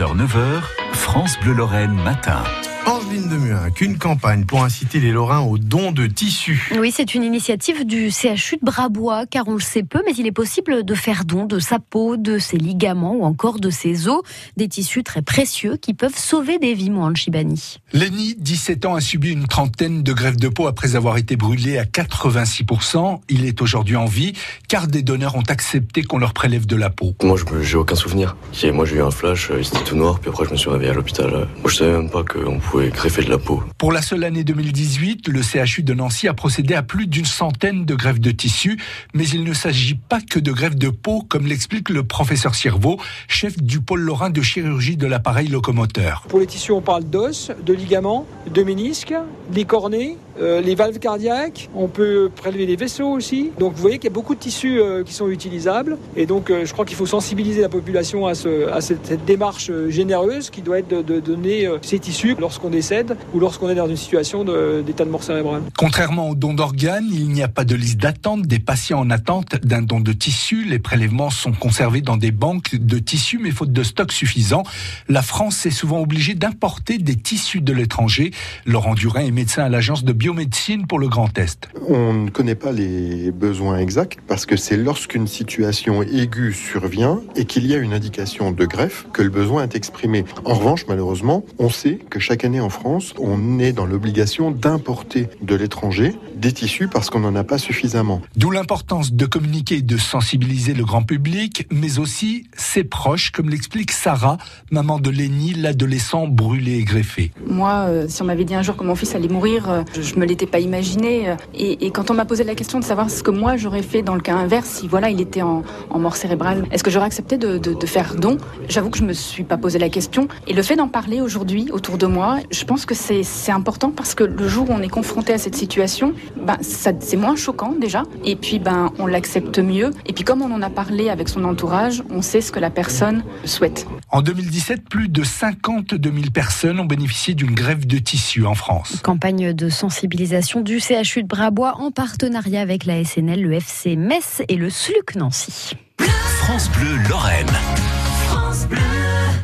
6h, 9h, France Bleu Lorraine matin. Demuin, qu'une campagne pour inciter les Lorrains au don de tissus. Oui, c'est une initiative du CHU de Brabois, car on le sait peu, mais il est possible de faire don de sa peau, de ses ligaments ou encore de ses os, des tissus très précieux qui peuvent sauver des vies, moi, en Chibani. Lenny, 17 ans, a subi une trentaine de greffes de peau après avoir été brûlé à 86%. Il est aujourd'hui en vie, car des donneurs ont accepté qu'on leur prélève de la peau. Moi, je j'ai aucun souvenir. Moi, j'ai eu un flash, c'était tout noir, puis après, je me suis réveillé à l'hôpital. Moi, je savais même pas qu'on pouvait greffer de la peau. Pour la seule année 2018, le CHU de Nancy a procédé à plus d'une centaine de greffes de tissu, mais il ne s'agit pas que de greffes de peau, comme l'explique le professeur Cirvaux, chef du pôle lorrain de chirurgie de l'appareil locomoteur. Pour les tissus, on parle d'os, de ligaments, de ménisques, des cornets, euh, les valves cardiaques, on peut prélever les vaisseaux aussi. Donc vous voyez qu'il y a beaucoup de tissus euh, qui sont utilisables. Et donc euh, je crois qu'il faut sensibiliser la population à, ce, à cette, cette, démarche généreuse qui doit être de, de donner ces tissus lorsqu'on décède ou lorsqu'on est dans une situation d'état de, de, mort cérébrale. Contrairement au don d'organes, il n'y a pas de liste d'attente des patients en attente d'un don de tissu. Les prélèvements sont conservés dans des banques de tissus, mais faute de stock suffisant, la France est souvent obligée d'importer des tissus de l'étranger. Laurent Durin est médecin à l'agence de biomédecine pour le Grand Est. On ne connaît pas les besoins exacts parce que c'est lorsqu'une situation aiguë survient et qu'il y a une indication de greffe que le besoin est exprimé. En revanche, malheureusement, on sait que chaque année en France, on est dans l'obligation d'importer de l'étranger des tissus parce qu'on n'en a pas suffisamment. D'où l'importance de communiquer et de sensibiliser le grand public, mais aussi ses proches, comme l'explique Sarah, maman de Lénie, l'adolescent brûlé et greffé. Moi, euh, si on m'avait dit un jour que mon fils allait mourir, euh, je, ne me l'étais pas imaginé. Euh, et, et, quand on m'a posé la question de savoir ce que moi j'aurais fait dans le cas inverse, si voilà, il était en, en mort cérébrale, est-ce que j'aurais accepté de, de, de faire don? J'avoue que je me suis pas posé la question. Et le fait d'en parler aujourd'hui autour de moi, je pense que c'est important parce que le jour où on est confronté à cette situation, ben, c'est moins choquant déjà. Et puis, ben, on l'accepte mieux. Et puis, comme on en a parlé avec son entourage, on sait ce que la personne souhaite. En 2017, plus de 52 000 personnes ont bénéficié d'une grève de tissu en France. Campagne de sensibilisation du CHU de Brabois en partenariat avec la SNL, le FC Metz et le SLUC Nancy. France Bleu Lorraine. France Bleu.